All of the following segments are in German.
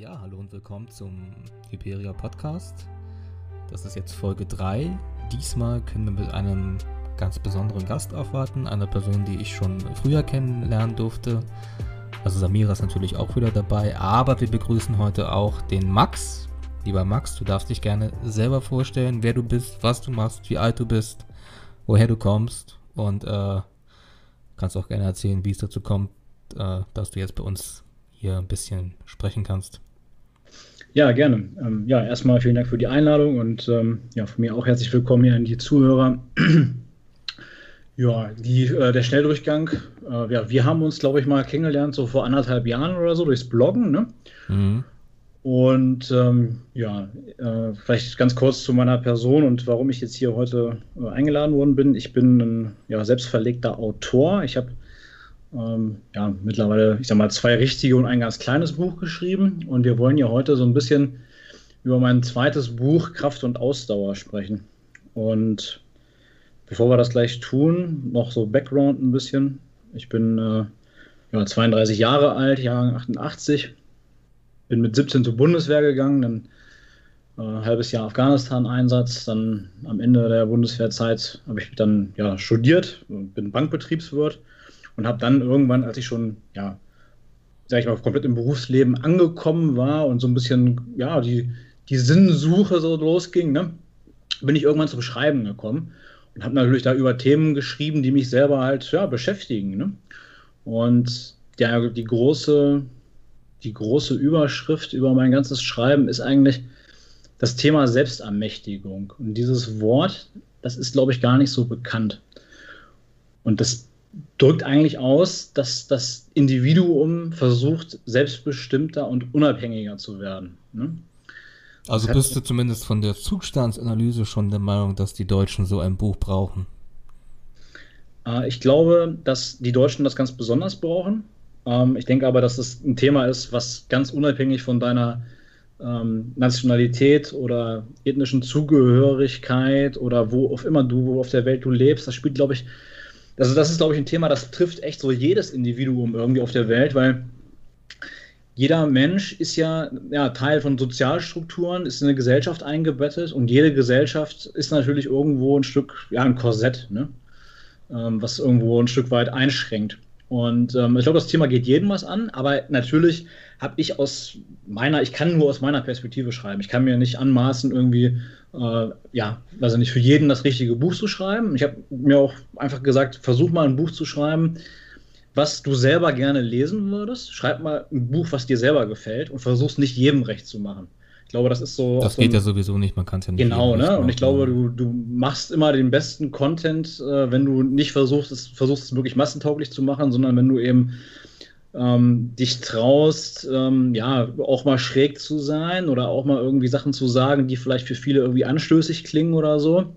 Ja, hallo und willkommen zum Hyperia Podcast. Das ist jetzt Folge 3. Diesmal können wir mit einem ganz besonderen Gast aufwarten, einer Person, die ich schon früher kennenlernen durfte. Also Samira ist natürlich auch wieder dabei, aber wir begrüßen heute auch den Max. Lieber Max, du darfst dich gerne selber vorstellen, wer du bist, was du machst, wie alt du bist, woher du kommst und äh, kannst auch gerne erzählen, wie es dazu kommt, äh, dass du jetzt bei uns hier ein bisschen sprechen kannst. Ja, gerne. Ähm, ja, erstmal vielen Dank für die Einladung und ähm, ja, von mir auch herzlich willkommen hier an die Zuhörer. ja, die, äh, der Schnelldurchgang. Äh, ja, wir haben uns, glaube ich, mal kennengelernt, so vor anderthalb Jahren oder so, durchs Bloggen. Ne? Mhm. Und ähm, ja, äh, vielleicht ganz kurz zu meiner Person und warum ich jetzt hier heute äh, eingeladen worden bin. Ich bin ein ja, selbstverlegter Autor. Ich habe ähm, ja, mittlerweile, ich sag mal, zwei richtige und ein ganz kleines Buch geschrieben. Und wir wollen ja heute so ein bisschen über mein zweites Buch Kraft und Ausdauer sprechen. Und bevor wir das gleich tun, noch so Background ein bisschen. Ich bin äh, ja, 32 Jahre alt, Jahrgang 88. Bin mit 17 zur Bundeswehr gegangen, dann äh, ein halbes Jahr Afghanistan-Einsatz. Dann am Ende der Bundeswehrzeit habe ich dann ja, studiert, bin Bankbetriebswirt und habe dann irgendwann, als ich schon, ja, sag ich mal, komplett im Berufsleben angekommen war und so ein bisschen, ja, die, die Sinnsuche so losging, ne, bin ich irgendwann zum Schreiben gekommen und habe natürlich da über Themen geschrieben, die mich selber halt, ja, beschäftigen, ne? Und ja, die große, die große Überschrift über mein ganzes Schreiben ist eigentlich das Thema Selbstermächtigung. Und dieses Wort, das ist, glaube ich, gar nicht so bekannt. Und das drückt eigentlich aus, dass das Individuum versucht, selbstbestimmter und unabhängiger zu werden. Ne? Also bist du zumindest von der Zustandsanalyse schon der Meinung, dass die Deutschen so ein Buch brauchen? Äh, ich glaube, dass die Deutschen das ganz besonders brauchen. Ähm, ich denke aber, dass das ein Thema ist, was ganz unabhängig von deiner ähm, Nationalität oder ethnischen Zugehörigkeit oder wo auf immer du, wo auf der Welt du lebst, das spielt, glaube ich, also das ist, glaube ich, ein Thema, das trifft echt so jedes Individuum irgendwie auf der Welt, weil jeder Mensch ist ja, ja Teil von Sozialstrukturen, ist in eine Gesellschaft eingebettet und jede Gesellschaft ist natürlich irgendwo ein Stück, ja, ein Korsett, ne? Ähm, was irgendwo ein Stück weit einschränkt. Und ähm, ich glaube, das Thema geht jedem was an, aber natürlich habe ich aus meiner, ich kann nur aus meiner Perspektive schreiben. Ich kann mir nicht anmaßen, irgendwie äh, ja, also nicht für jeden das richtige Buch zu schreiben. Ich habe mir auch einfach gesagt, versuch mal ein Buch zu schreiben, was du selber gerne lesen würdest. Schreib mal ein Buch, was dir selber gefällt und versuch es nicht jedem recht zu machen. Ich glaube, das ist so. Das geht ein, ja sowieso nicht, man kann es ja nicht. Genau, ne? Und ich glaube, du, du machst immer den besten Content, äh, wenn du nicht versuchst, es, versuchst es wirklich massentauglich zu machen, sondern wenn du eben ähm, dich traust, ähm, ja, auch mal schräg zu sein oder auch mal irgendwie Sachen zu sagen, die vielleicht für viele irgendwie anstößig klingen oder so.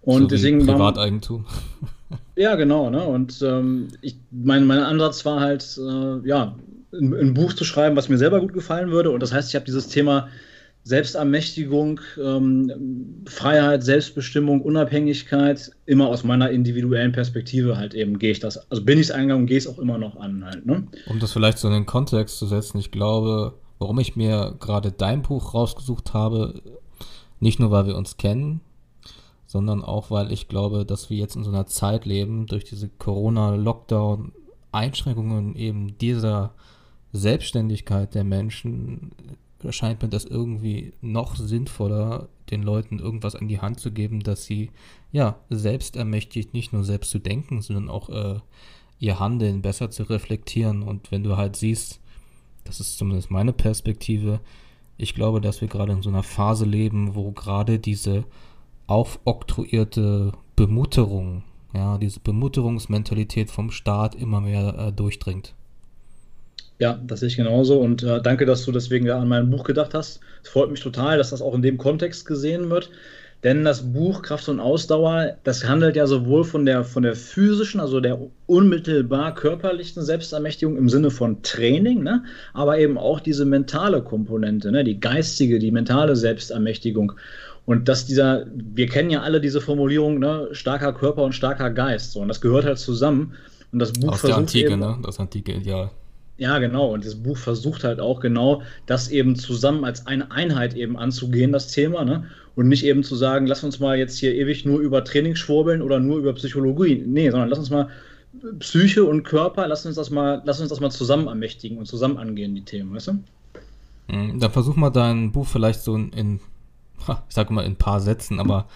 Und so deswegen. Privateigentum. ja, genau, ne? Und ähm, ich, mein, mein Ansatz war halt, äh, ja, ein, ein, Buch zu schreiben, was mir selber gut gefallen würde. Und das heißt, ich habe dieses Thema Selbstermächtigung, ähm, Freiheit, Selbstbestimmung, Unabhängigkeit immer aus meiner individuellen Perspektive halt eben gehe ich das, also bin ich es eingegangen und gehe es auch immer noch an halt. Ne? Um das vielleicht so in den Kontext zu setzen, ich glaube, warum ich mir gerade dein Buch rausgesucht habe, nicht nur weil wir uns kennen, sondern auch weil ich glaube, dass wir jetzt in so einer Zeit leben, durch diese Corona-Lockdown, Einschränkungen eben dieser Selbstständigkeit der Menschen erscheint mir das irgendwie noch sinnvoller, den Leuten irgendwas an die Hand zu geben, dass sie ja selbst ermächtigt, nicht nur selbst zu denken, sondern auch äh, ihr Handeln besser zu reflektieren. Und wenn du halt siehst, das ist zumindest meine Perspektive, ich glaube, dass wir gerade in so einer Phase leben, wo gerade diese aufoktroyierte Bemutterung, ja, diese Bemutterungsmentalität vom Staat immer mehr äh, durchdringt. Ja, das sehe ich genauso und äh, danke, dass du deswegen ja an mein Buch gedacht hast. Es freut mich total, dass das auch in dem Kontext gesehen wird. Denn das Buch Kraft und Ausdauer, das handelt ja sowohl von der, von der physischen, also der unmittelbar körperlichen Selbstermächtigung im Sinne von Training, ne? aber eben auch diese mentale Komponente, ne? die geistige, die mentale Selbstermächtigung. Und dass dieser, wir kennen ja alle diese Formulierung, ne? starker Körper und starker Geist. So, und das gehört halt zusammen. Und das Buch Aus versucht der Antike, eben, ne? Das antike Ideal. Ja, genau. Und das Buch versucht halt auch genau, das eben zusammen als eine Einheit eben anzugehen, das Thema, ne? Und nicht eben zu sagen, lass uns mal jetzt hier ewig nur über Training schwurbeln oder nur über Psychologie. Nee, sondern lass uns mal Psyche und Körper, lass uns das mal, lass uns das mal zusammen ermächtigen und zusammen angehen, die Themen, weißt du? Mhm, dann versuch mal dein Buch vielleicht so in, in ich sag mal in ein paar Sätzen, aber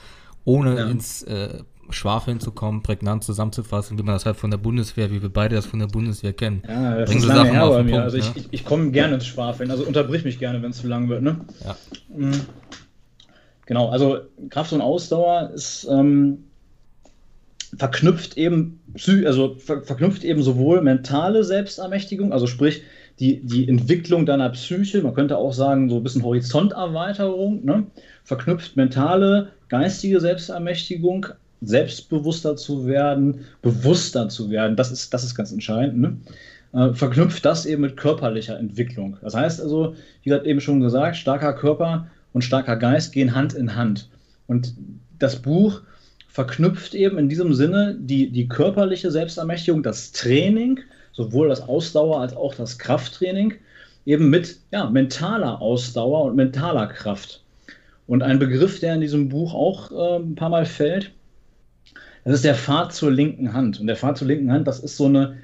ohne ja. ins äh, Schwafeln zu kommen, prägnant zusammenzufassen, wie man das halt von der Bundeswehr, wie wir beide das von der Bundeswehr kennen. Ja, das ist lange her bei mir. Punkt, also ich, ne? ich, ich komme gerne ins Schwafeln, also unterbrich mich gerne, wenn es zu lang wird, ne? Ja. Mhm. Genau, also Kraft und Ausdauer ist ähm, verknüpft eben, also ver verknüpft eben sowohl mentale Selbstermächtigung, also sprich die, die Entwicklung deiner Psyche, man könnte auch sagen, so ein bisschen Horizonterweiterung, ne? verknüpft mentale, geistige Selbstermächtigung selbstbewusster zu werden, bewusster zu werden, das ist, das ist ganz entscheidend. Ne? Äh, verknüpft das eben mit körperlicher Entwicklung. Das heißt also, wie gerade eben schon gesagt, starker Körper und starker Geist gehen Hand in Hand. Und das Buch verknüpft eben in diesem Sinne die, die körperliche Selbstermächtigung, das Training, sowohl das Ausdauer als auch das Krafttraining, eben mit ja, mentaler Ausdauer und mentaler Kraft. Und ein Begriff, der in diesem Buch auch äh, ein paar Mal fällt, das ist der Pfad zur linken Hand. Und der Pfad zur linken Hand, das ist so eine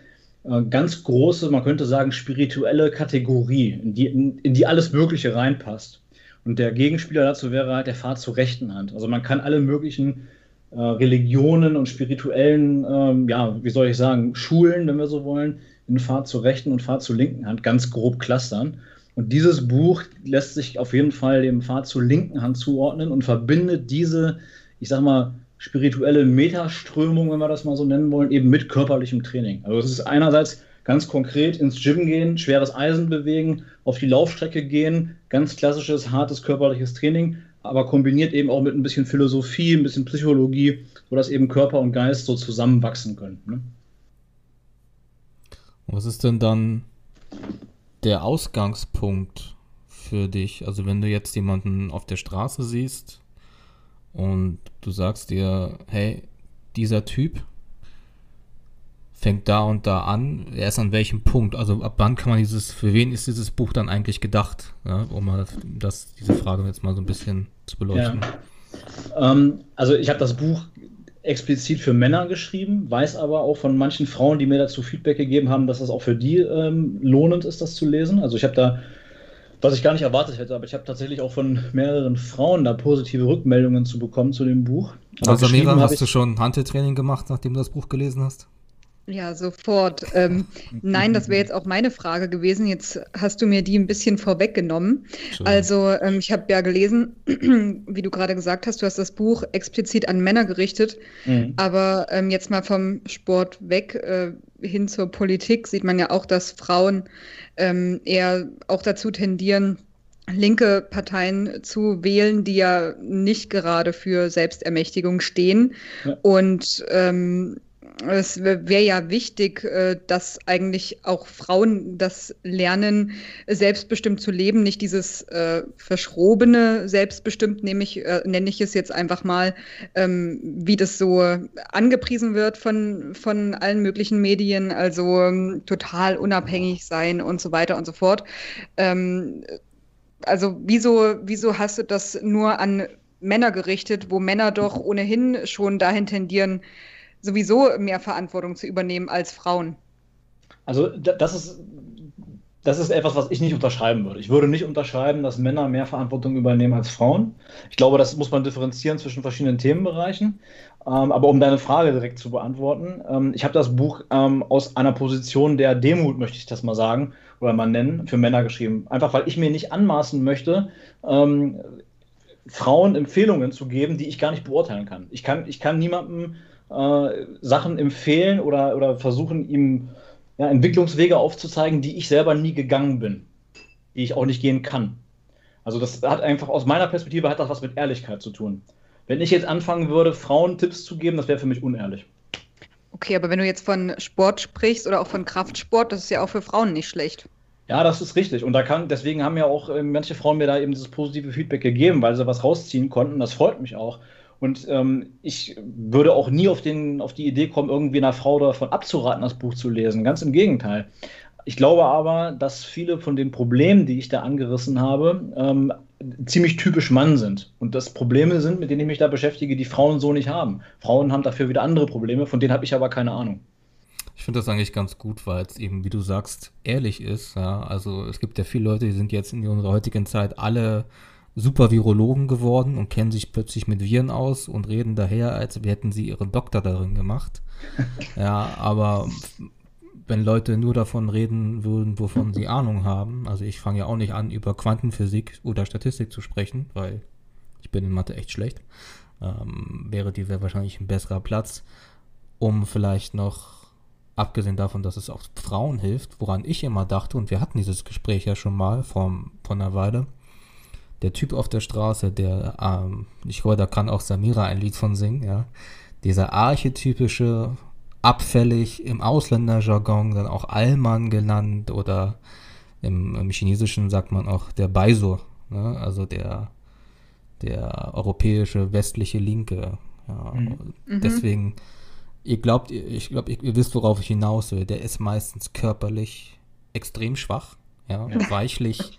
äh, ganz große, man könnte sagen, spirituelle Kategorie, in die, in, die alles Mögliche reinpasst. Und der Gegenspieler dazu wäre halt der Pfad zur rechten Hand. Also man kann alle möglichen äh, Religionen und spirituellen, ähm, ja, wie soll ich sagen, Schulen, wenn wir so wollen, in Pfad zur rechten und Pfad zur linken Hand ganz grob clustern. Und dieses Buch lässt sich auf jeden Fall dem Pfad zur linken Hand zuordnen und verbindet diese, ich sag mal, spirituelle Metaströmung, wenn wir das mal so nennen wollen, eben mit körperlichem Training. Also es ist einerseits ganz konkret ins Gym gehen, schweres Eisen bewegen, auf die Laufstrecke gehen, ganz klassisches, hartes körperliches Training, aber kombiniert eben auch mit ein bisschen Philosophie, ein bisschen Psychologie, sodass eben Körper und Geist so zusammenwachsen können. Ne? Was ist denn dann der Ausgangspunkt für dich? Also wenn du jetzt jemanden auf der Straße siehst, und du sagst dir, hey, dieser Typ fängt da und da an, er ist an welchem Punkt, also ab wann kann man dieses, für wen ist dieses Buch dann eigentlich gedacht, ja, um mal das, diese Frage jetzt mal so ein bisschen zu beleuchten. Ja. Ähm, also ich habe das Buch explizit für Männer geschrieben, weiß aber auch von manchen Frauen, die mir dazu Feedback gegeben haben, dass das auch für die ähm, lohnend ist, das zu lesen. Also ich habe da was ich gar nicht erwartet hätte, aber ich habe tatsächlich auch von mehreren Frauen da positive Rückmeldungen zu bekommen zu dem Buch. Aber also Samira, hast du schon Handeltraining gemacht, nachdem du das Buch gelesen hast? Ja, sofort. Ähm, nein, das wäre jetzt auch meine Frage gewesen. Jetzt hast du mir die ein bisschen vorweggenommen. Schön. Also ähm, ich habe ja gelesen, wie du gerade gesagt hast, du hast das Buch explizit an Männer gerichtet. Mhm. Aber ähm, jetzt mal vom Sport weg äh, hin zur Politik sieht man ja auch, dass Frauen ähm, eher auch dazu tendieren, linke Parteien zu wählen, die ja nicht gerade für Selbstermächtigung stehen. Ja. Und ähm, es wäre ja wichtig, äh, dass eigentlich auch Frauen das lernen, selbstbestimmt zu leben, nicht dieses äh, verschrobene selbstbestimmt, nämlich äh, nenne ich es jetzt einfach mal, ähm, wie das so angepriesen wird von, von allen möglichen Medien, also ähm, total unabhängig sein und so weiter und so fort. Ähm, also wieso, wieso hast du das nur an Männer gerichtet, wo Männer doch ohnehin schon dahin tendieren, sowieso mehr Verantwortung zu übernehmen als Frauen. Also das ist, das ist etwas, was ich nicht unterschreiben würde. Ich würde nicht unterschreiben, dass Männer mehr Verantwortung übernehmen als Frauen. Ich glaube, das muss man differenzieren zwischen verschiedenen Themenbereichen. Ähm, aber um deine Frage direkt zu beantworten, ähm, ich habe das Buch ähm, aus einer Position der Demut, möchte ich das mal sagen, oder mal nennen, für Männer geschrieben. Einfach weil ich mir nicht anmaßen möchte, Frauen Empfehlungen zu geben, die ich gar nicht beurteilen kann. Ich kann, ich kann niemandem äh, Sachen empfehlen oder, oder versuchen, ihm ja, Entwicklungswege aufzuzeigen, die ich selber nie gegangen bin, die ich auch nicht gehen kann. Also das hat einfach aus meiner Perspektive hat das was mit Ehrlichkeit zu tun. Wenn ich jetzt anfangen würde, Frauen Tipps zu geben, das wäre für mich unehrlich. Okay, aber wenn du jetzt von Sport sprichst oder auch von Kraftsport, das ist ja auch für Frauen nicht schlecht. Ja, das ist richtig. Und da kann, deswegen haben ja auch äh, manche Frauen mir da eben dieses positive Feedback gegeben, weil sie was rausziehen konnten. Das freut mich auch. Und ähm, ich würde auch nie auf, den, auf die Idee kommen, irgendwie einer Frau davon abzuraten, das Buch zu lesen. Ganz im Gegenteil. ich glaube aber, dass viele von den Problemen, die ich da angerissen habe, ähm, ziemlich typisch Mann sind. Und das Probleme sind, mit denen ich mich da beschäftige, die Frauen so nicht haben. Frauen haben dafür wieder andere Probleme, von denen habe ich aber keine Ahnung. Ich finde das eigentlich ganz gut, weil es eben, wie du sagst, ehrlich ist. Ja? Also es gibt ja viele Leute, die sind jetzt in unserer heutigen Zeit alle super Virologen geworden und kennen sich plötzlich mit Viren aus und reden daher, als hätten sie ihren Doktor darin gemacht. ja, aber wenn Leute nur davon reden würden, wovon sie Ahnung haben, also ich fange ja auch nicht an, über Quantenphysik oder Statistik zu sprechen, weil ich bin in Mathe echt schlecht, ähm, wäre die wäre wahrscheinlich ein besserer Platz, um vielleicht noch, abgesehen davon, dass es auch Frauen hilft, woran ich immer dachte, und wir hatten dieses Gespräch ja schon mal vor, vor einer Weile, der Typ auf der Straße, der, ähm, ich glaube, da kann auch Samira ein Lied von singen, ja, dieser archetypische abfällig im Ausländerjargon dann auch Allmann genannt oder im, im Chinesischen sagt man auch der Baiso, ne? also der, der europäische westliche Linke. Ja. Mhm. mhm. Deswegen, ihr glaubt, ich glaube, ihr wisst, worauf ich hinaus will. Der ist meistens körperlich extrem schwach, ja, ja. weichlich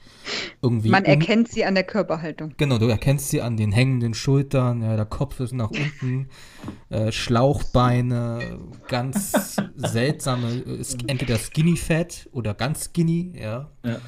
irgendwie. Man erkennt sie an der Körperhaltung. Genau, du erkennst sie an den hängenden Schultern, ja, der Kopf ist nach unten, äh, Schlauchbeine, ganz seltsame, entweder Skinny Fat oder ganz Skinny, ja. ja.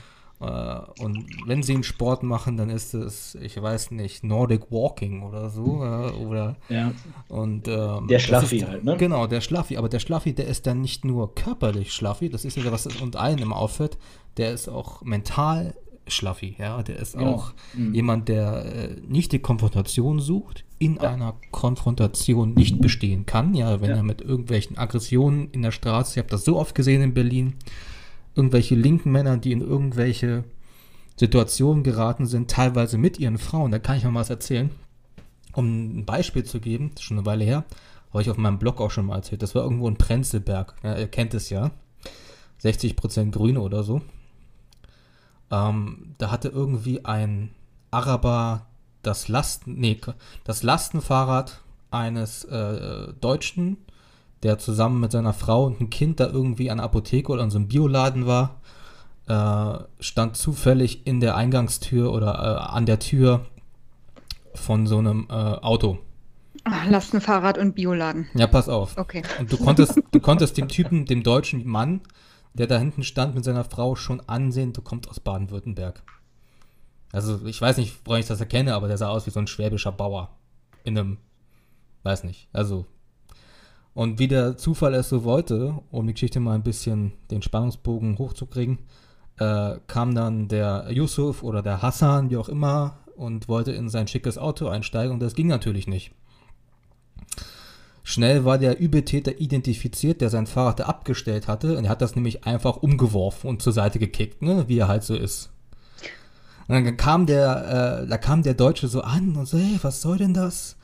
Äh, und wenn sie einen Sport machen, dann ist es, ich weiß nicht, Nordic Walking oder so. Äh, oder, ja. und, ähm, der Schlaffi halt, ne? Genau, der Schlaffi. Aber der Schlaffi, der ist dann nicht nur körperlich Schlaffi, das ist ja was uns allen immer auffällt, der ist auch mental Schlaffi, ja. Der ist ja. auch mhm. jemand, der äh, nicht die Konfrontation sucht, in ja. einer Konfrontation nicht bestehen kann, ja, wenn ja. er mit irgendwelchen Aggressionen in der Straße, ich habe das so oft gesehen in Berlin, irgendwelche linken Männer, die in irgendwelche Situationen geraten sind, teilweise mit ihren Frauen, da kann ich mal was erzählen. Um ein Beispiel zu geben, schon eine Weile her, habe ich auf meinem Blog auch schon mal erzählt. Das war irgendwo in Prenzlberg. Ja, ihr kennt es ja. 60% Grüne oder so. Ähm, da hatte irgendwie ein Araber das Lasten, nee, das Lastenfahrrad eines äh, Deutschen, der zusammen mit seiner Frau und einem Kind da irgendwie an der Apotheke oder an so einem Bioladen war, äh, stand zufällig in der Eingangstür oder äh, an der Tür von so einem äh, Auto. Ach, Lastenfahrrad und Bioladen. Ja, pass auf. Okay. Und du konntest, du konntest dem Typen, dem deutschen Mann, der da hinten stand mit seiner Frau, schon ansehen, du kommst aus Baden-Württemberg. Also ich weiß nicht, woran ich das erkenne, aber der sah aus wie so ein schwäbischer Bauer. In einem, weiß nicht, also. Und wie der Zufall es so wollte, um die Geschichte mal ein bisschen den Spannungsbogen hochzukriegen, äh, kam dann der Yusuf oder der Hassan, wie auch immer, und wollte in sein schickes Auto einsteigen und das ging natürlich nicht. Schnell war der Übeltäter identifiziert, der sein Fahrrad da abgestellt hatte. Und er hat das nämlich einfach umgeworfen und zur Seite gekickt, ne? wie er halt so ist. Und dann kam der, äh, da kam der Deutsche so an und so, hey, was soll denn das?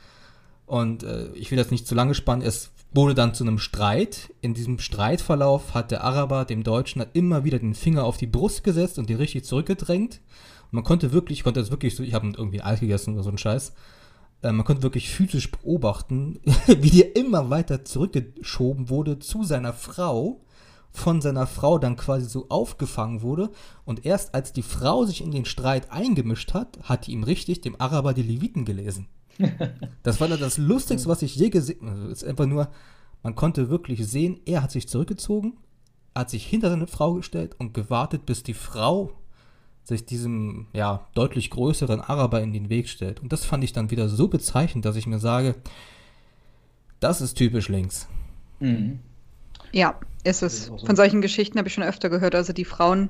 Und äh, ich will das nicht zu lange spannen. Es wurde dann zu einem Streit. In diesem Streitverlauf hat der Araber dem Deutschen immer wieder den Finger auf die Brust gesetzt und den richtig zurückgedrängt. Und man konnte wirklich, ich konnte das wirklich so, ich habe irgendwie ein Eis gegessen oder so ein Scheiß. Äh, man konnte wirklich physisch beobachten, wie der immer weiter zurückgeschoben wurde zu seiner Frau, von seiner Frau dann quasi so aufgefangen wurde. Und erst als die Frau sich in den Streit eingemischt hat, hat die ihm richtig dem Araber die Leviten gelesen. Das war dann das Lustigste, was ich je gesehen habe. Also, ist einfach nur, man konnte wirklich sehen, er hat sich zurückgezogen, hat sich hinter seine Frau gestellt und gewartet, bis die Frau sich diesem ja deutlich größeren Araber in den Weg stellt. Und das fand ich dann wieder so bezeichnend, dass ich mir sage, das ist typisch links. Mhm. Ja, ist es. Von solchen Geschichten habe ich schon öfter gehört. Also die Frauen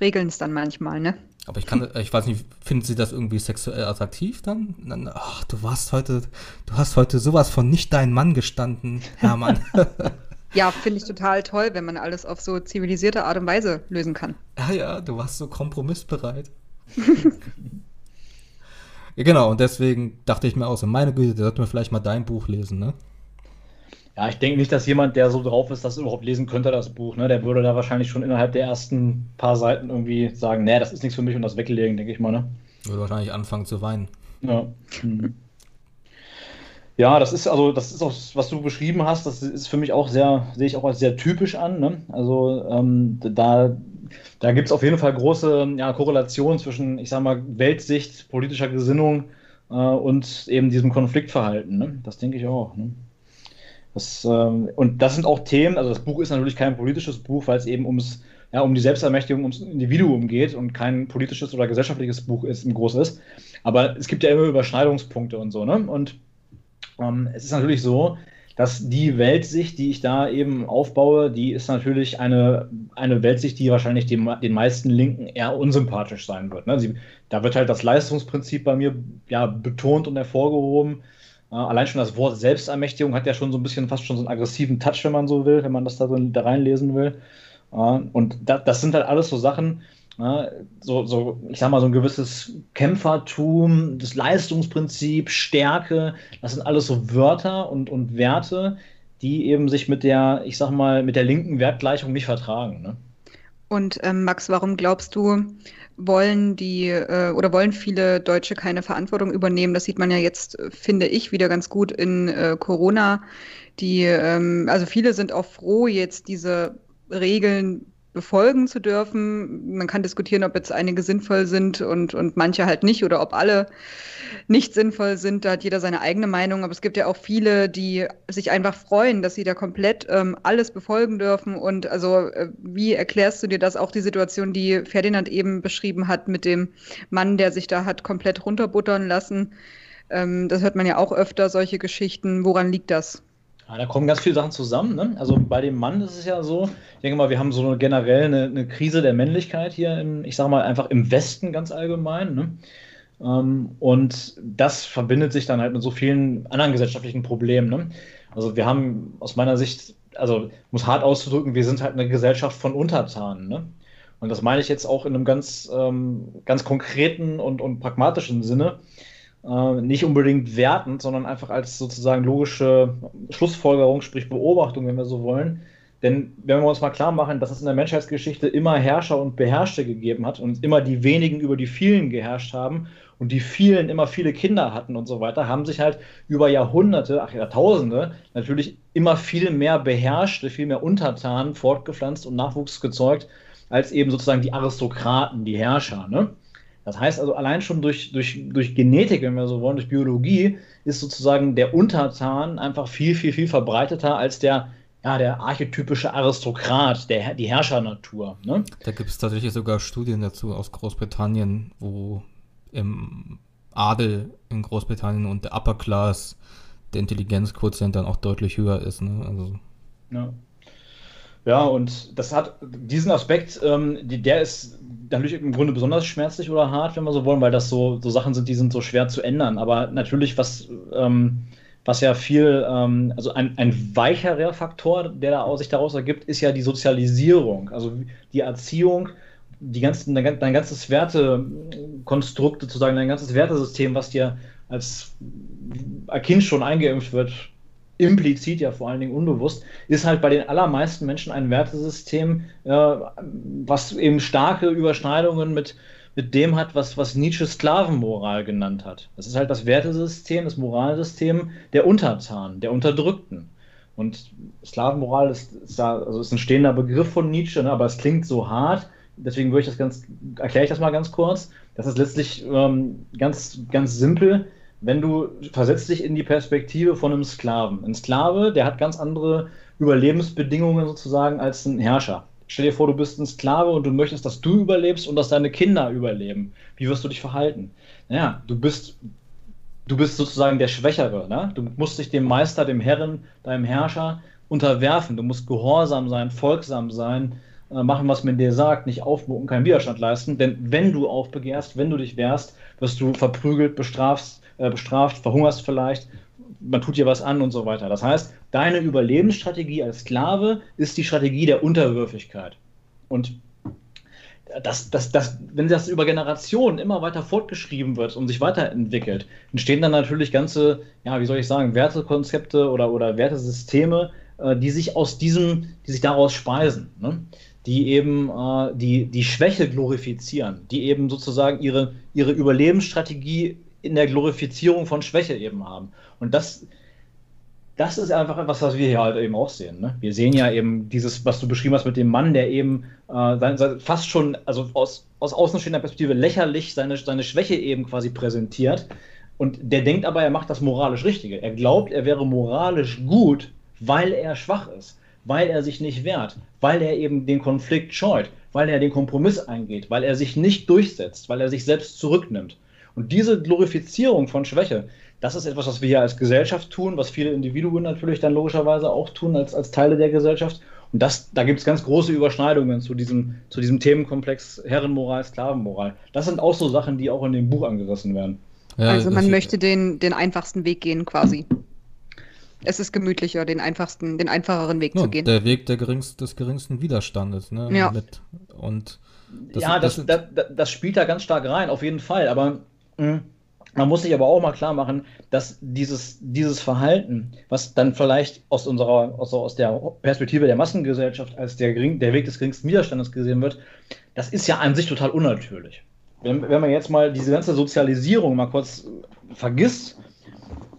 regeln es dann manchmal, ne? Aber ich kann, ich weiß nicht, finden Sie das irgendwie sexuell attraktiv dann? dann ach, du warst heute, du hast heute sowas von nicht dein Mann gestanden, Hermann. Ja, finde ich total toll, wenn man alles auf so zivilisierte Art und Weise lösen kann. Ja, ja, du warst so kompromissbereit. ja, genau, und deswegen dachte ich mir auch so, meine Güte, der sollte mir vielleicht mal dein Buch lesen, ne? Ja, ich denke nicht, dass jemand, der so drauf ist, das überhaupt lesen könnte, das Buch. Ne? Der würde da wahrscheinlich schon innerhalb der ersten paar Seiten irgendwie sagen, nee, das ist nichts für mich und das weglegen, denke ich mal. Ne? Würde wahrscheinlich anfangen zu weinen. Ja. Mhm. Ja, das ist also, das ist auch, was du beschrieben hast, das ist für mich auch sehr, sehe ich auch als sehr typisch an. Ne? Also ähm, da, da gibt es auf jeden Fall große ja, Korrelationen zwischen, ich sag mal, Weltsicht, politischer Gesinnung äh, und eben diesem Konfliktverhalten. Ne? Das denke ich auch. Ne? Das, ähm, und das sind auch Themen, also das Buch ist natürlich kein politisches Buch, weil es eben ums, ja, um die Selbstermächtigung ums Individuum geht und kein politisches oder gesellschaftliches Buch ist, im Groß ist. Aber es gibt ja immer Überschneidungspunkte und so, ne? Und ähm, es ist natürlich so, dass die Weltsicht, die ich da eben aufbaue, die ist natürlich eine, eine Weltsicht, die wahrscheinlich dem, den meisten Linken eher unsympathisch sein wird. Ne? Sie, da wird halt das Leistungsprinzip bei mir ja, betont und hervorgehoben. Äh, allein schon das Wort Selbstermächtigung hat ja schon so ein bisschen fast schon so einen aggressiven Touch, wenn man so will, wenn man das da, da reinlesen will. Äh, und da, das sind halt alles so Sachen? So, so, ich sag mal, so ein gewisses Kämpfertum, das Leistungsprinzip, Stärke, das sind alles so Wörter und, und Werte, die eben sich mit der, ich sag mal, mit der linken Wertgleichung nicht vertragen. Ne? Und ähm, Max, warum glaubst du, wollen die äh, oder wollen viele Deutsche keine Verantwortung übernehmen? Das sieht man ja jetzt, finde ich, wieder ganz gut in äh, Corona. Die, ähm, also viele sind auch froh, jetzt diese Regeln befolgen zu dürfen. Man kann diskutieren, ob jetzt einige sinnvoll sind und, und manche halt nicht oder ob alle nicht sinnvoll sind. Da hat jeder seine eigene Meinung. Aber es gibt ja auch viele, die sich einfach freuen, dass sie da komplett ähm, alles befolgen dürfen. Und also, äh, wie erklärst du dir das auch die Situation, die Ferdinand eben beschrieben hat mit dem Mann, der sich da hat komplett runterbuttern lassen? Ähm, das hört man ja auch öfter, solche Geschichten. Woran liegt das? Ja, da kommen ganz viele Sachen zusammen. Ne? Also bei dem Mann ist es ja so, ich denke mal, wir haben so eine generell eine, eine Krise der Männlichkeit hier, im, ich sage mal einfach im Westen ganz allgemein. Ne? Ähm, und das verbindet sich dann halt mit so vielen anderen gesellschaftlichen Problemen. Ne? Also wir haben aus meiner Sicht, also muss hart auszudrücken, wir sind halt eine Gesellschaft von Untertanen. Ne? Und das meine ich jetzt auch in einem ganz, ähm, ganz konkreten und, und pragmatischen Sinne äh, nicht unbedingt wertend, sondern einfach als sozusagen logische Schlussfolgerung, sprich Beobachtung, wenn wir so wollen. Denn wenn wir uns mal klar machen, dass es in der Menschheitsgeschichte immer Herrscher und Beherrschte gegeben hat und immer die wenigen über die vielen geherrscht haben und die vielen immer viele Kinder hatten und so weiter, haben sich halt über Jahrhunderte, ach Jahrtausende natürlich immer viel mehr Beherrschte, viel mehr Untertanen fortgepflanzt und Nachwuchs gezeugt, als eben sozusagen die Aristokraten, die Herrscher. Ne? Das heißt also, allein schon durch, durch, durch Genetik, wenn wir so wollen, durch Biologie, ist sozusagen der Untertan einfach viel, viel, viel verbreiteter als der, ja, der archetypische Aristokrat, der, die Herrschernatur. Ne? Da gibt es tatsächlich sogar Studien dazu aus Großbritannien, wo im Adel in Großbritannien und der Upper Class der Intelligenzquotient dann auch deutlich höher ist. Ne? Also, ja. Ja, und das hat diesen Aspekt, ähm, die, der ist natürlich im Grunde besonders schmerzlich oder hart, wenn wir so wollen, weil das so, so Sachen sind, die sind so schwer zu ändern. Aber natürlich, was, ähm, was ja viel, ähm, also ein, ein weicherer Faktor, der da sich daraus ergibt, ist ja die Sozialisierung, also die Erziehung, die ganzen, dein, dein ganzes Wertekonstrukt sozusagen, dein ganzes Wertesystem, was dir als Kind schon eingeimpft wird, implizit ja vor allen Dingen unbewusst, ist halt bei den allermeisten Menschen ein Wertesystem, äh, was eben starke Überschneidungen mit, mit dem hat, was, was Nietzsche Sklavenmoral genannt hat. Das ist halt das Wertesystem, das Moralsystem der Untertanen, der Unterdrückten. Und Sklavenmoral ist, ist, da, also ist ein stehender Begriff von Nietzsche, ne, aber es klingt so hart. Deswegen würde ich das ganz, erkläre ich das mal ganz kurz. Das ist letztlich ähm, ganz, ganz simpel wenn du versetzt dich in die Perspektive von einem Sklaven. Ein Sklave, der hat ganz andere Überlebensbedingungen sozusagen als ein Herrscher. Stell dir vor, du bist ein Sklave und du möchtest, dass du überlebst und dass deine Kinder überleben. Wie wirst du dich verhalten? Naja, du bist, du bist sozusagen der Schwächere. Ne? Du musst dich dem Meister, dem Herren, deinem Herrscher unterwerfen. Du musst gehorsam sein, folgsam sein, äh, machen, was man dir sagt, nicht aufmucken, keinen Widerstand leisten. Denn wenn du aufbegehrst, wenn du dich wehrst, wirst du verprügelt, bestraft, äh, bestraft, verhungerst vielleicht, man tut dir was an und so weiter. Das heißt, deine Überlebensstrategie als Sklave ist die Strategie der Unterwürfigkeit. Und das, das, das, wenn das über Generationen immer weiter fortgeschrieben wird und sich weiterentwickelt, entstehen dann natürlich ganze, ja, wie soll ich sagen, Wertekonzepte oder, oder Wertesysteme, äh, die sich aus diesem, die sich daraus speisen, ne? die eben äh, die, die Schwäche glorifizieren, die eben sozusagen ihre, ihre Überlebensstrategie in der Glorifizierung von Schwäche eben haben. Und das, das ist einfach etwas, was wir hier halt eben auch sehen. Ne? Wir sehen ja eben dieses, was du beschrieben hast mit dem Mann, der eben äh, fast schon, also aus, aus außenstehender Perspektive lächerlich seine, seine Schwäche eben quasi präsentiert. Und der denkt aber, er macht das moralisch Richtige. Er glaubt, er wäre moralisch gut, weil er schwach ist, weil er sich nicht wehrt, weil er eben den Konflikt scheut, weil er den Kompromiss eingeht, weil er sich nicht durchsetzt, weil er sich selbst zurücknimmt. Und diese Glorifizierung von Schwäche, das ist etwas, was wir hier als Gesellschaft tun, was viele Individuen natürlich dann logischerweise auch tun als, als Teile der Gesellschaft. Und das, da gibt es ganz große Überschneidungen zu diesem, zu diesem Themenkomplex Herrenmoral, Sklavenmoral. Das sind auch so Sachen, die auch in dem Buch angerissen werden. Ja, also man möchte den, den einfachsten Weg gehen quasi. Es ist gemütlicher, den einfachsten, den einfacheren Weg ja, zu gehen. Der Weg der geringst, des geringsten Widerstandes, ne? Ja. Mit, und das, ja, das, das, das, das, spielt da ganz stark rein, auf jeden Fall. Aber man muss sich aber auch mal klar machen, dass dieses, dieses Verhalten, was dann vielleicht aus unserer, aus, aus der Perspektive der Massengesellschaft als der, der Weg des geringsten Widerstandes gesehen wird, das ist ja an sich total unnatürlich. Wenn, wenn man jetzt mal diese ganze Sozialisierung mal kurz vergisst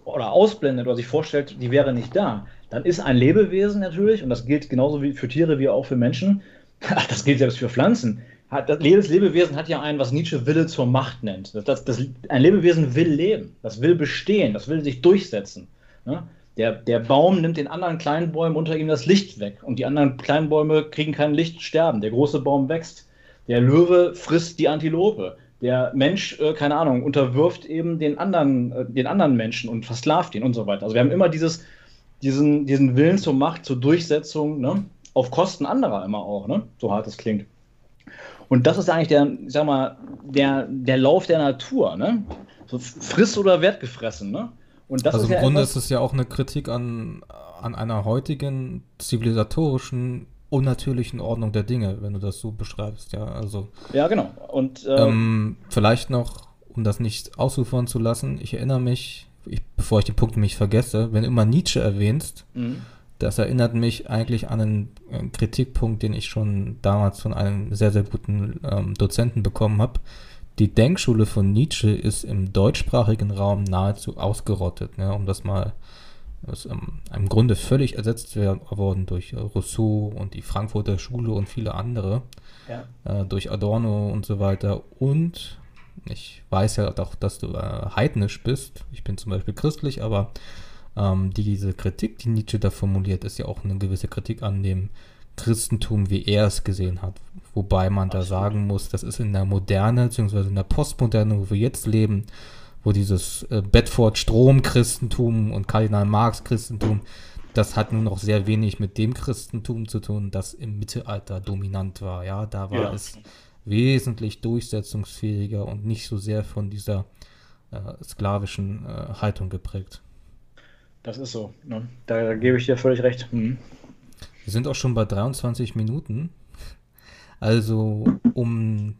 oder ausblendet oder sich vorstellt, die wäre nicht da, dann ist ein Lebewesen natürlich, und das gilt genauso wie für Tiere wie auch für Menschen, das gilt selbst für Pflanzen, hat, das, jedes Lebewesen hat ja einen, was Nietzsche Wille zur Macht nennt. Das, das, das, ein Lebewesen will leben, das will bestehen, das will sich durchsetzen. Ne? Der, der Baum nimmt den anderen kleinen Bäumen unter ihm das Licht weg und die anderen kleinen Bäume kriegen kein Licht, sterben. Der große Baum wächst. Der Löwe frisst die Antilope. Der Mensch, äh, keine Ahnung, unterwirft eben den anderen, äh, den anderen Menschen und versklavt ihn und so weiter. Also wir haben immer dieses, diesen, diesen Willen zur Macht, zur Durchsetzung, ne? auf Kosten anderer immer auch, ne? so hart es klingt. Und das ist eigentlich der, ich sag mal, der, der Lauf der Natur, ne? So friss oder werd gefressen, ne? Und das also ist im ja Grunde ist es ja auch eine Kritik an, an einer heutigen zivilisatorischen, unnatürlichen Ordnung der Dinge, wenn du das so beschreibst, ja. Also. Ja, genau. Und äh, ähm, vielleicht noch, um das nicht ausufern zu lassen, ich erinnere mich, ich, bevor ich den Punkt nämlich vergesse, wenn du immer Nietzsche erwähnst, mhm das erinnert mich eigentlich an einen äh, Kritikpunkt, den ich schon damals von einem sehr, sehr guten ähm, Dozenten bekommen habe. Die Denkschule von Nietzsche ist im deutschsprachigen Raum nahezu ausgerottet, ne, um das mal ist ähm, im Grunde völlig ersetzt worden durch Rousseau und die Frankfurter Schule und viele andere, ja. äh, durch Adorno und so weiter. Und ich weiß ja auch, dass du äh, heidnisch bist. Ich bin zum Beispiel christlich, aber ähm, diese Kritik, die Nietzsche da formuliert, ist ja auch eine gewisse Kritik an dem Christentum, wie er es gesehen hat. Wobei man da sagen muss, das ist in der Moderne, beziehungsweise in der Postmoderne, wo wir jetzt leben, wo dieses äh, Bedford-Strom-Christentum und Kardinal Marx-Christentum, das hat nur noch sehr wenig mit dem Christentum zu tun, das im Mittelalter dominant war. Ja, da war ja. es wesentlich durchsetzungsfähiger und nicht so sehr von dieser äh, sklavischen äh, Haltung geprägt. Das ist so. Ne? Da, da, gebe ich dir völlig recht. Hm. Wir sind auch schon bei 23 Minuten. Also, um,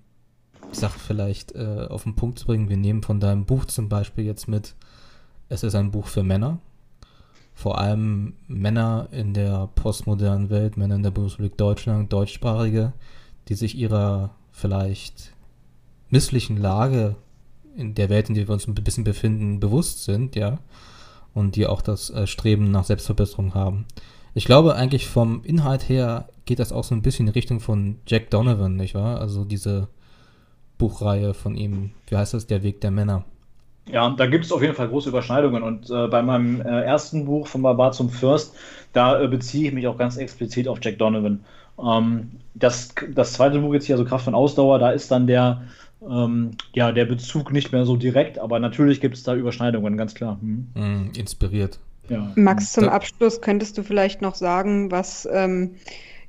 ich sag vielleicht äh, auf den Punkt zu bringen, wir nehmen von deinem Buch zum Beispiel jetzt mit, es ist ein Buch für Männer. Vor allem Männer in der postmodernen Welt, Männer in der Bundesrepublik Deutschland, Deutschsprachige, die sich ihrer vielleicht misslichen Lage in der Welt, in der wir uns ein bisschen befinden, bewusst sind, ja und die auch das äh, Streben nach Selbstverbesserung haben. Ich glaube eigentlich vom Inhalt her geht das auch so ein bisschen in Richtung von Jack Donovan, nicht wahr? Also diese Buchreihe von ihm, wie heißt das, Der Weg der Männer. Ja, da gibt es auf jeden Fall große Überschneidungen. Und äh, bei meinem äh, ersten Buch von Barbar zum Fürst, da äh, beziehe ich mich auch ganz explizit auf Jack Donovan. Ähm, das, das zweite Buch jetzt hier, also Kraft von Ausdauer, da ist dann der, ähm, ja, der Bezug nicht mehr so direkt, aber natürlich gibt es da Überschneidungen, ganz klar. Hm. Mm, inspiriert. Ja. Max, zum Abschluss könntest du vielleicht noch sagen, was, ähm,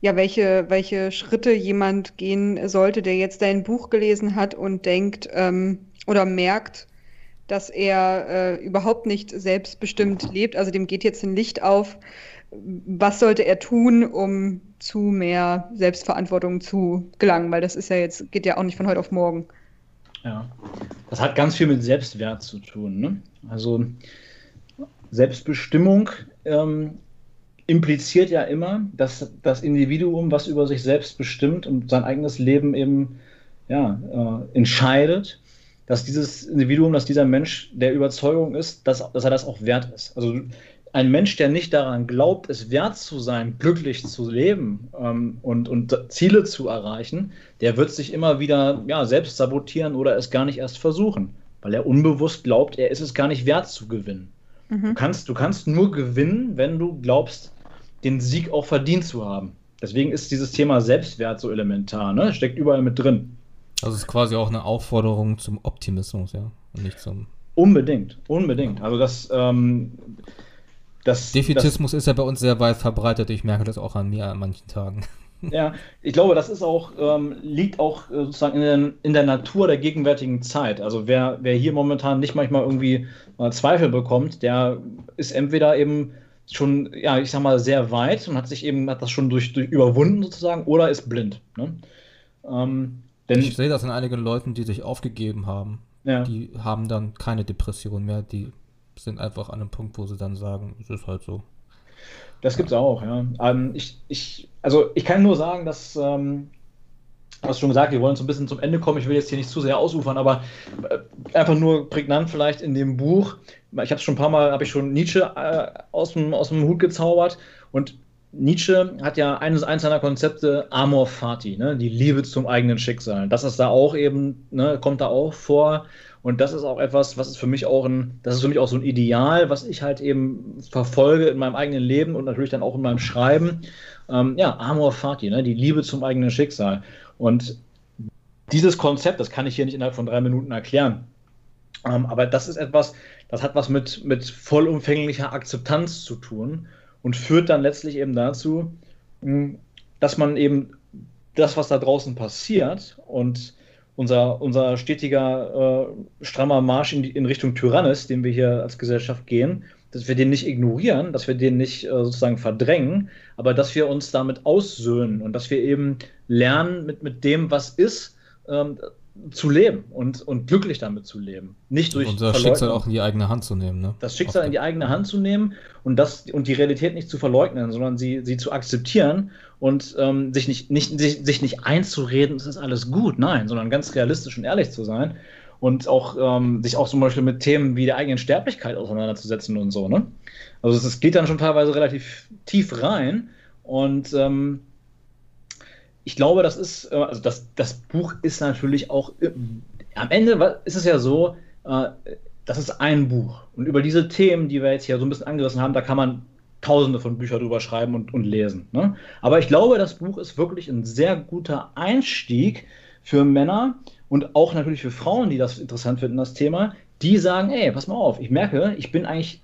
ja, welche, welche Schritte jemand gehen sollte, der jetzt dein Buch gelesen hat und denkt ähm, oder merkt, dass er äh, überhaupt nicht selbstbestimmt lebt, also dem geht jetzt ein Licht auf. Was sollte er tun, um zu mehr Selbstverantwortung zu gelangen? Weil das ist ja jetzt, geht ja auch nicht von heute auf morgen. Ja, das hat ganz viel mit Selbstwert zu tun. Ne? Also Selbstbestimmung ähm, impliziert ja immer, dass das Individuum was über sich selbst bestimmt und sein eigenes Leben eben ja, äh, entscheidet, dass dieses Individuum, dass dieser Mensch der Überzeugung ist, dass, dass er das auch wert ist. Also ein Mensch, der nicht daran glaubt, es wert zu sein, glücklich zu leben ähm, und, und Ziele zu erreichen, der wird sich immer wieder ja, selbst sabotieren oder es gar nicht erst versuchen, weil er unbewusst glaubt, er ist es gar nicht wert zu gewinnen. Mhm. Du, kannst, du kannst nur gewinnen, wenn du glaubst, den Sieg auch verdient zu haben. Deswegen ist dieses Thema Selbstwert so elementar, ne? Steckt überall mit drin. Also es ist quasi auch eine Aufforderung zum Optimismus, ja. Und nicht zum. Unbedingt, unbedingt. Also das, ähm, das, Defizismus das, ist ja bei uns sehr weit verbreitet. Ich merke das auch an mir an manchen Tagen. Ja, ich glaube, das ist auch, ähm, liegt auch äh, sozusagen in der, in der, Natur der gegenwärtigen Zeit. Also wer, wer hier momentan nicht manchmal irgendwie mal Zweifel bekommt, der ist entweder eben schon, ja, ich sag mal, sehr weit und hat sich eben, hat das schon durch, durch überwunden sozusagen, oder ist blind. Ne? Ähm, denn, ich sehe das in einigen Leuten, die sich aufgegeben haben. Ja. Die haben dann keine Depression mehr, die sind einfach an einem Punkt, wo sie dann sagen, es ist halt so. Das gibt es auch, ja. Ähm, ich, ich, also ich kann nur sagen, dass, ähm, du hast schon gesagt, wir wollen so ein bisschen zum Ende kommen. Ich will jetzt hier nicht zu sehr ausufern, aber äh, einfach nur prägnant vielleicht in dem Buch. Ich habe es schon ein paar Mal, habe ich schon Nietzsche äh, aus, dem, Hut gezaubert und Nietzsche hat ja eines, eines seiner Konzepte Amor Fati, ne, die Liebe zum eigenen Schicksal. Das ist da auch eben, ne, kommt da auch vor. Und das ist auch etwas, was ist für mich auch ein, das ist für mich auch so ein Ideal, was ich halt eben verfolge in meinem eigenen Leben und natürlich dann auch in meinem Schreiben. Ähm, ja, Amor Fati, ne, die Liebe zum eigenen Schicksal. Und dieses Konzept, das kann ich hier nicht innerhalb von drei Minuten erklären. Ähm, aber das ist etwas, das hat was mit, mit vollumfänglicher Akzeptanz zu tun und führt dann letztlich eben dazu, dass man eben das, was da draußen passiert und unser, unser stetiger, äh, strammer Marsch in, in Richtung Tyrannis, den wir hier als Gesellschaft gehen, dass wir den nicht ignorieren, dass wir den nicht äh, sozusagen verdrängen, aber dass wir uns damit aussöhnen und dass wir eben lernen, mit, mit dem, was ist, ähm, zu leben und, und glücklich damit zu leben. Nicht durch unser Schicksal auch in die eigene Hand zu nehmen. Ne? Das Schicksal in die eigene Hand zu nehmen und, das, und die Realität nicht zu verleugnen, sondern sie, sie zu akzeptieren und ähm, sich, nicht, nicht, sich, sich nicht einzureden, es ist alles gut, nein, sondern ganz realistisch und ehrlich zu sein und auch ähm, sich auch zum Beispiel mit Themen wie der eigenen Sterblichkeit auseinanderzusetzen und so. Ne? Also es geht dann schon teilweise relativ tief rein und ähm, ich glaube, das ist, äh, also das, das Buch ist natürlich auch, äh, am Ende ist es ja so, äh, das ist ein Buch. Und über diese Themen, die wir jetzt hier so ein bisschen angerissen haben, da kann man tausende von Büchern drüber schreiben und, und lesen. Ne? Aber ich glaube, das Buch ist wirklich ein sehr guter Einstieg für Männer und auch natürlich für Frauen, die das interessant finden, das Thema, die sagen, ey, pass mal auf, ich merke, ich bin eigentlich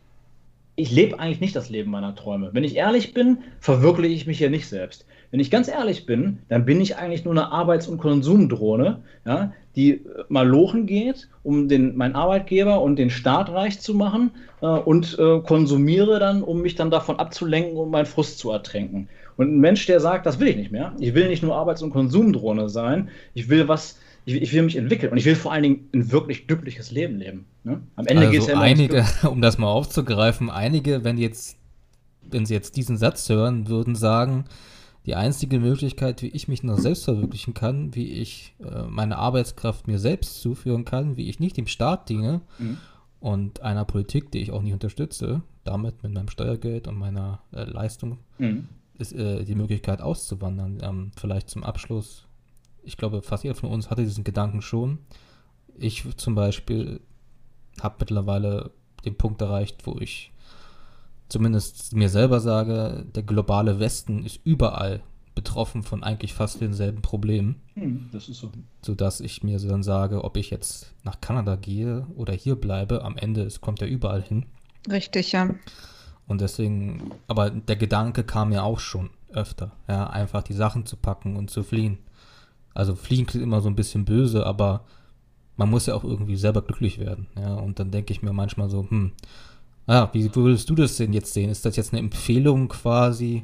ich lebe eigentlich nicht das Leben meiner Träume. Wenn ich ehrlich bin, verwirkliche ich mich hier nicht selbst. Wenn ich ganz ehrlich bin, dann bin ich eigentlich nur eine Arbeits- und Konsumdrohne, ja, die äh, mal lochen geht, um den, meinen Arbeitgeber und den Staat reich zu machen äh, und äh, konsumiere dann, um mich dann davon abzulenken und meinen Frust zu ertränken. Und ein Mensch, der sagt, das will ich nicht mehr. Ich will nicht nur Arbeits- und Konsumdrohne sein. Ich will was, ich, ich, will mich entwickeln und ich will vor allen Dingen ein wirklich glückliches Leben leben. Ne? Am Ende also geht es ja immer einige, um das mal aufzugreifen, einige, wenn jetzt, wenn sie jetzt diesen Satz hören, würden sagen, die einzige Möglichkeit, wie ich mich noch selbst verwirklichen kann, wie ich äh, meine Arbeitskraft mir selbst zuführen kann, wie ich nicht dem Staat diene mhm. und einer Politik, die ich auch nicht unterstütze, damit mit meinem Steuergeld und meiner äh, Leistung, mhm. ist äh, die Möglichkeit auszuwandern. Ähm, vielleicht zum Abschluss, ich glaube, fast jeder von uns hatte diesen Gedanken schon. Ich zum Beispiel habe mittlerweile den Punkt erreicht, wo ich zumindest mir selber sage, der globale Westen ist überall betroffen von eigentlich fast denselben Problemen. Hm, das ist so. Sodass ich mir dann sage, ob ich jetzt nach Kanada gehe oder hier bleibe, am Ende, es kommt ja überall hin. Richtig, ja. Und deswegen, aber der Gedanke kam mir auch schon öfter, ja, einfach die Sachen zu packen und zu fliehen. Also fliehen klingt immer so ein bisschen böse, aber man muss ja auch irgendwie selber glücklich werden, ja. Und dann denke ich mir manchmal so, hm, ja, wie würdest du das denn jetzt sehen? Ist das jetzt eine Empfehlung quasi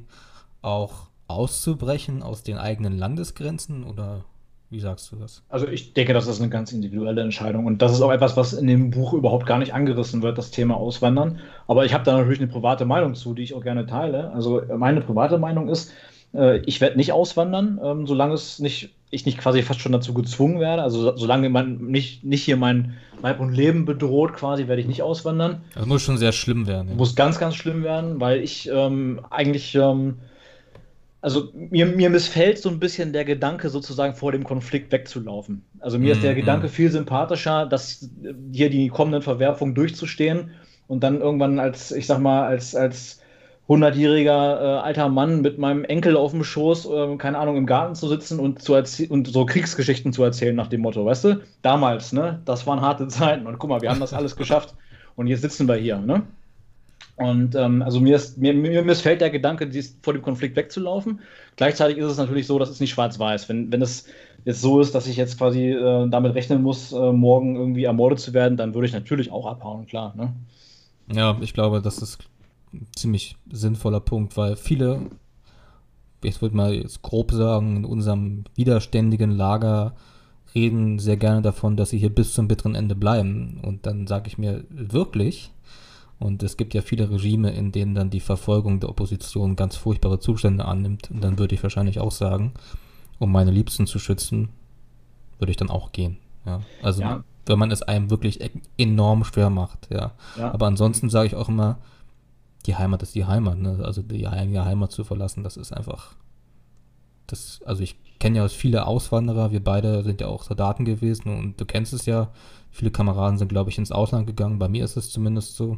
auch auszubrechen aus den eigenen Landesgrenzen oder wie sagst du das? Also ich denke, das ist eine ganz individuelle Entscheidung und das ist auch etwas, was in dem Buch überhaupt gar nicht angerissen wird, das Thema Auswandern. Aber ich habe da natürlich eine private Meinung zu, die ich auch gerne teile. Also meine private Meinung ist, äh, ich werde nicht auswandern, ähm, solange es nicht ich nicht quasi fast schon dazu gezwungen werde. Also solange man nicht, nicht hier mein Leib und Leben bedroht, quasi, werde ich nicht auswandern. Das muss schon sehr schlimm werden. Ja. Muss ganz, ganz schlimm werden, weil ich ähm, eigentlich, ähm, also mir, mir missfällt so ein bisschen der Gedanke, sozusagen vor dem Konflikt wegzulaufen. Also mir mm, ist der mm. Gedanke viel sympathischer, dass hier die kommenden Verwerfungen durchzustehen und dann irgendwann als, ich sag mal, als, als 100-jähriger äh, alter Mann mit meinem Enkel auf dem Schoß, äh, keine Ahnung, im Garten zu sitzen und, zu und so Kriegsgeschichten zu erzählen nach dem Motto, weißt du? Damals, ne? Das waren harte Zeiten und guck mal, wir haben das alles geschafft und jetzt sitzen wir hier, ne? Und ähm, also mir, ist, mir, mir missfällt der Gedanke, dies, vor dem Konflikt wegzulaufen. Gleichzeitig ist es natürlich so, dass es nicht schwarz-weiß. Wenn, wenn es jetzt so ist, dass ich jetzt quasi äh, damit rechnen muss, äh, morgen irgendwie ermordet zu werden, dann würde ich natürlich auch abhauen, klar. Ne? Ja, ich glaube, das ist ziemlich sinnvoller Punkt, weil viele, ich würde mal jetzt grob sagen, in unserem widerständigen Lager reden sehr gerne davon, dass sie hier bis zum bitteren Ende bleiben. Und dann sage ich mir wirklich, und es gibt ja viele Regime, in denen dann die Verfolgung der Opposition ganz furchtbare Zustände annimmt. Und dann würde ich wahrscheinlich auch sagen, um meine Liebsten zu schützen, würde ich dann auch gehen. Ja, also ja. wenn man es einem wirklich e-, enorm schwer macht, ja. ja. Aber ansonsten sage ich auch immer, die Heimat ist die Heimat, ne? Also die eigene Heimat zu verlassen, das ist einfach. Das, also ich kenne ja viele Auswanderer, wir beide sind ja auch Soldaten gewesen und du kennst es ja. Viele Kameraden sind, glaube ich, ins Ausland gegangen. Bei mir ist es zumindest so.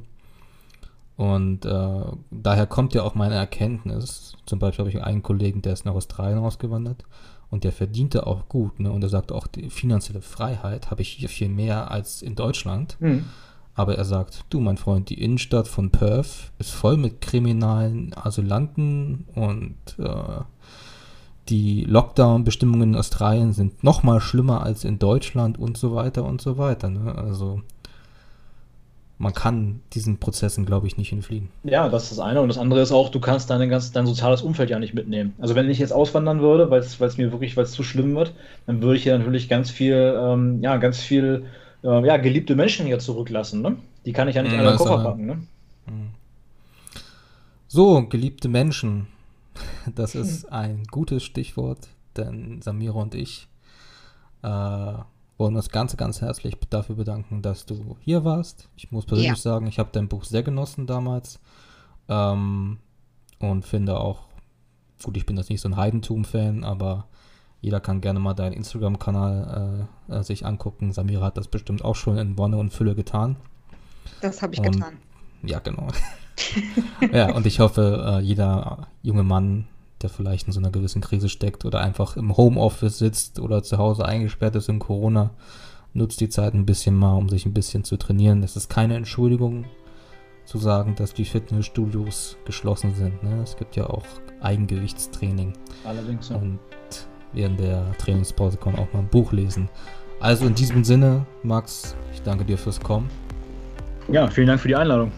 Und äh, daher kommt ja auch meine Erkenntnis. Zum Beispiel habe ich einen Kollegen, der ist nach Australien ausgewandert und der verdiente auch gut. Ne? Und er sagte auch, die finanzielle Freiheit habe ich hier viel mehr als in Deutschland. Mhm. Aber er sagt, du mein Freund, die Innenstadt von Perth ist voll mit kriminalen Asylanten und äh, die Lockdown-Bestimmungen in Australien sind noch mal schlimmer als in Deutschland und so weiter und so weiter. Ne? Also man kann diesen Prozessen, glaube ich, nicht entfliehen. Ja, das ist das eine. Und das andere ist auch, du kannst dein, ganz, dein soziales Umfeld ja nicht mitnehmen. Also wenn ich jetzt auswandern würde, weil es mir wirklich, weil es zu schlimm wird, dann würde ich ja natürlich ganz viel, ähm, ja, ganz viel äh, ja, geliebte Menschen hier zurücklassen. Ne? Die kann ich ja nicht alle in den Koffer packen. Ne? Hm. So, geliebte Menschen, das ist ein gutes Stichwort, denn Samira und ich äh, wollen uns ganz, ganz herzlich dafür bedanken, dass du hier warst. Ich muss persönlich ja. sagen, ich habe dein Buch sehr genossen damals ähm, und finde auch, gut, ich bin jetzt nicht so ein Heidentum-Fan, aber jeder kann gerne mal deinen Instagram-Kanal äh, äh, sich angucken. Samira hat das bestimmt auch schon in Wonne und Fülle getan. Das habe ich und, getan. Ja, genau. ja, und ich hoffe, äh, jeder junge Mann, der vielleicht in so einer gewissen Krise steckt oder einfach im Homeoffice sitzt oder zu Hause eingesperrt ist in Corona, nutzt die Zeit ein bisschen mal, um sich ein bisschen zu trainieren. Es ist keine Entschuldigung zu sagen, dass die Fitnessstudios geschlossen sind. Ne? Es gibt ja auch Eigengewichtstraining. Allerdings. Ja. Und während der Trainingspause kann man auch mal ein Buch lesen. Also in diesem Sinne, Max, ich danke dir fürs Kommen. Ja, vielen Dank für die Einladung.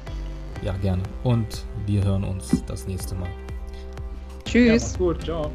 Ja, gerne. Und wir hören uns das nächste Mal. Tschüss. Ja, gut, ciao.